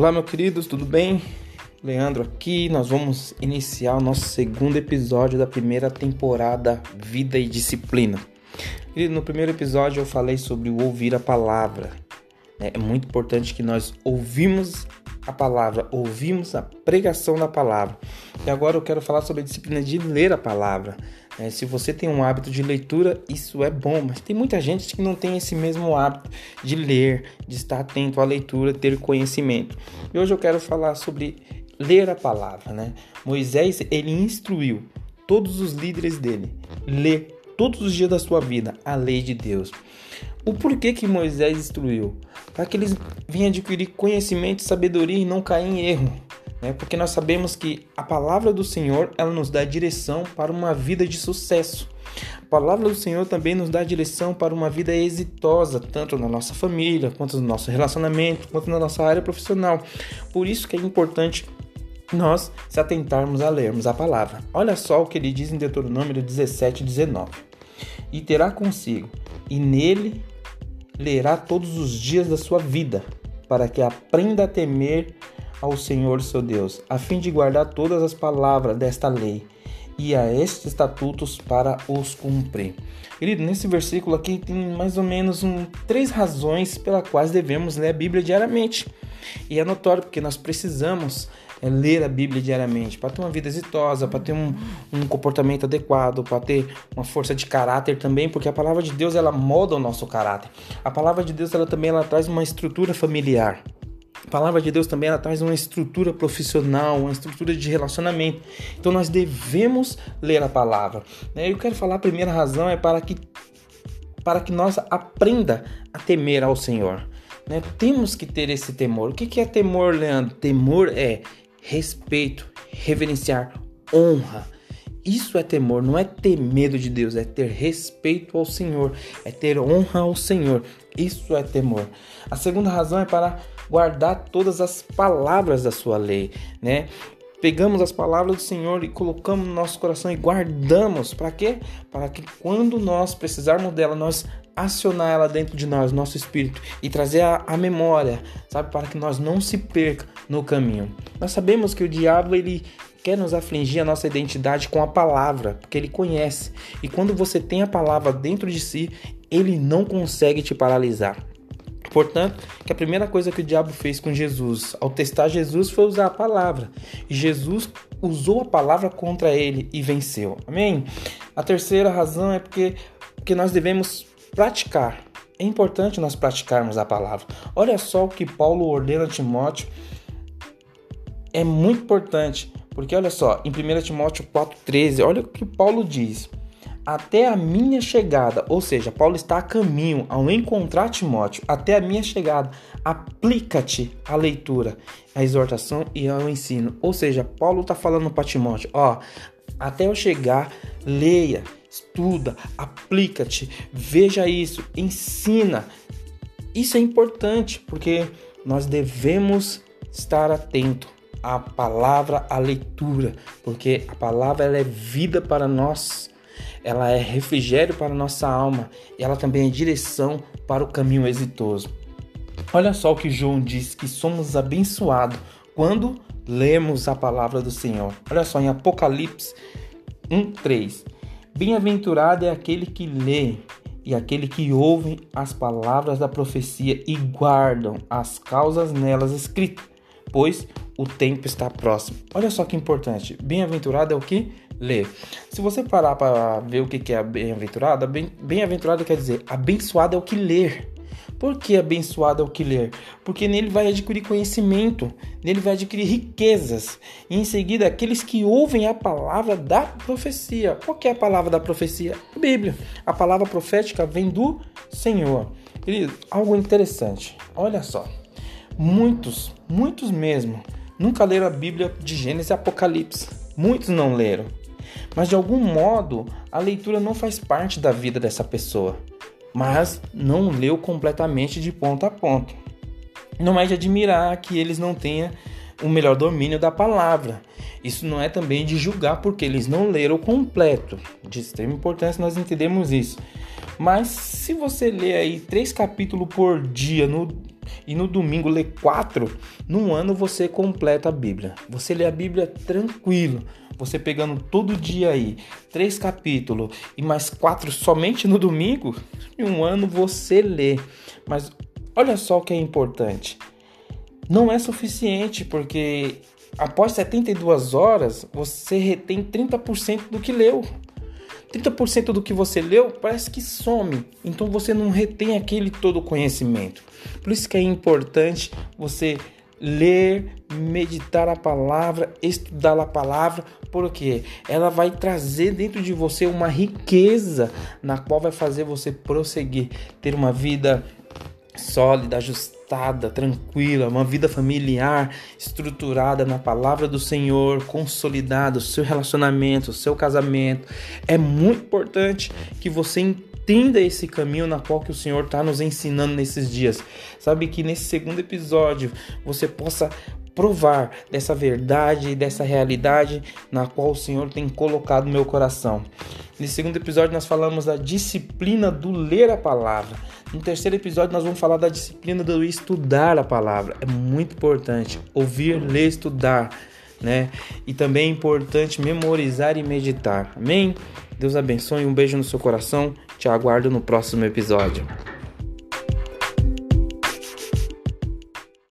Olá, meus queridos, tudo bem? Leandro aqui. Nós vamos iniciar o nosso segundo episódio da primeira temporada Vida e Disciplina. No primeiro episódio eu falei sobre o ouvir a palavra. É muito importante que nós ouvimos a palavra, ouvimos a pregação da palavra. E agora eu quero falar sobre a disciplina de ler a palavra. É, se você tem um hábito de leitura, isso é bom, mas tem muita gente que não tem esse mesmo hábito de ler, de estar atento à leitura, ter conhecimento. E hoje eu quero falar sobre ler a palavra, né? Moisés, ele instruiu todos os líderes dele ler todos os dias da sua vida a lei de Deus. O porquê que Moisés instruiu? Para que eles venham adquirir conhecimento e sabedoria e não cair em erro. Né? Porque nós sabemos que a palavra do Senhor ela nos dá direção para uma vida de sucesso. A palavra do Senhor também nos dá direção para uma vida exitosa, tanto na nossa família, quanto no nosso relacionamento, quanto na nossa área profissional. Por isso que é importante nós se atentarmos a lermos a palavra. Olha só o que ele diz em Deuteronômio 17, 19. E terá consigo, e nele lerá todos os dias da sua vida, para que aprenda a temer ao Senhor seu Deus, a fim de guardar todas as palavras desta lei e a estes estatutos para os cumprir. Querido, nesse versículo aqui tem mais ou menos um, três razões pelas quais devemos ler a Bíblia diariamente. E é notório porque nós precisamos é, ler a Bíblia diariamente para ter uma vida exitosa, para ter um, um comportamento adequado, para ter uma força de caráter também, porque a palavra de Deus ela molda o nosso caráter. A palavra de Deus ela também ela traz uma estrutura familiar. A palavra de Deus também ela traz uma estrutura profissional, uma estrutura de relacionamento. Então nós devemos ler a palavra. Né? Eu quero falar a primeira razão é para que para que nós aprenda a temer ao Senhor. Né? Temos que ter esse temor. O que é temor, Leandro? Temor é respeito, reverenciar, honra. Isso é temor, não é ter medo de Deus, é ter respeito ao Senhor, é ter honra ao Senhor. Isso é temor. A segunda razão é para guardar todas as palavras da sua lei, né? Pegamos as palavras do Senhor e colocamos no nosso coração e guardamos. Para quê? Para que quando nós precisarmos dela, nós acionar ela dentro de nós, nosso espírito, e trazer a, a, memória, sabe, para que nós não se perca no caminho. Nós sabemos que o diabo ele quer nos afligir a nossa identidade com a palavra, porque ele conhece. E quando você tem a palavra dentro de si, ele não consegue te paralisar. Portanto, que a primeira coisa que o diabo fez com Jesus, ao testar Jesus, foi usar a palavra. Jesus usou a palavra contra ele e venceu. Amém? A terceira razão é porque, porque nós devemos praticar. É importante nós praticarmos a palavra. Olha só o que Paulo ordena a Timóteo. É muito importante, porque olha só, em 1 Timóteo 4,13, olha o que Paulo diz até a minha chegada, ou seja, Paulo está a caminho ao encontrar Timóteo, até a minha chegada, aplica-te à leitura, à exortação e ao ensino. Ou seja, Paulo está falando para Timóteo, ó, até eu chegar, leia, estuda, aplica-te, veja isso, ensina. Isso é importante porque nós devemos estar atento à palavra, à leitura, porque a palavra ela é vida para nós ela é refrigério para nossa alma ela também é direção para o caminho exitoso. Olha só o que João diz que somos abençoados quando lemos a palavra do Senhor. Olha só em Apocalipse 1:3. Bem-aventurado é aquele que lê e aquele que ouve as palavras da profecia e guardam as causas nelas escritas, pois o tempo está próximo. Olha só que importante. Bem-aventurado é o que ler. Se você parar para ver o que é bem-aventurado, bem-aventurado quer dizer abençoado é o que ler. Por que abençoado é o que ler? Porque nele vai adquirir conhecimento, nele vai adquirir riquezas. E em seguida, aqueles que ouvem a palavra da profecia. Qual que é a palavra da profecia? A Bíblia. A palavra profética vem do Senhor. Querido, algo interessante. Olha só. Muitos, muitos mesmo, nunca leram a Bíblia de Gênesis e Apocalipse. Muitos não leram. Mas de algum modo, a leitura não faz parte da vida dessa pessoa, mas não leu completamente de ponta a ponta. Não é de admirar que eles não tenham o melhor domínio da palavra. Isso não é também de julgar porque eles não leram completo. De extrema importância nós entendemos isso. Mas se você ler aí três capítulos por dia no, e no domingo lê quatro, num ano você completa a Bíblia. Você lê a Bíblia tranquilo. Você pegando todo dia aí três capítulos e mais quatro somente no domingo, em um ano você lê. Mas olha só o que é importante. Não é suficiente porque após 72 horas você retém 30% do que leu. 30% do que você leu parece que some, então você não retém aquele todo conhecimento. Por isso que é importante você ler, meditar a palavra, estudar a palavra, porque ela vai trazer dentro de você uma riqueza na qual vai fazer você prosseguir, ter uma vida sólida, tranquila, uma vida familiar estruturada na palavra do Senhor, consolidada, o seu relacionamento, o seu casamento. É muito importante que você entenda esse caminho na qual que o Senhor está nos ensinando nesses dias. Sabe que nesse segundo episódio você possa provar dessa verdade dessa realidade na qual o Senhor tem colocado meu coração. Nesse segundo episódio nós falamos da disciplina do ler a palavra. No terceiro episódio nós vamos falar da disciplina do estudar a palavra. É muito importante ouvir, ler, estudar, né? E também é importante memorizar e meditar. Amém? Deus abençoe, um beijo no seu coração. Te aguardo no próximo episódio.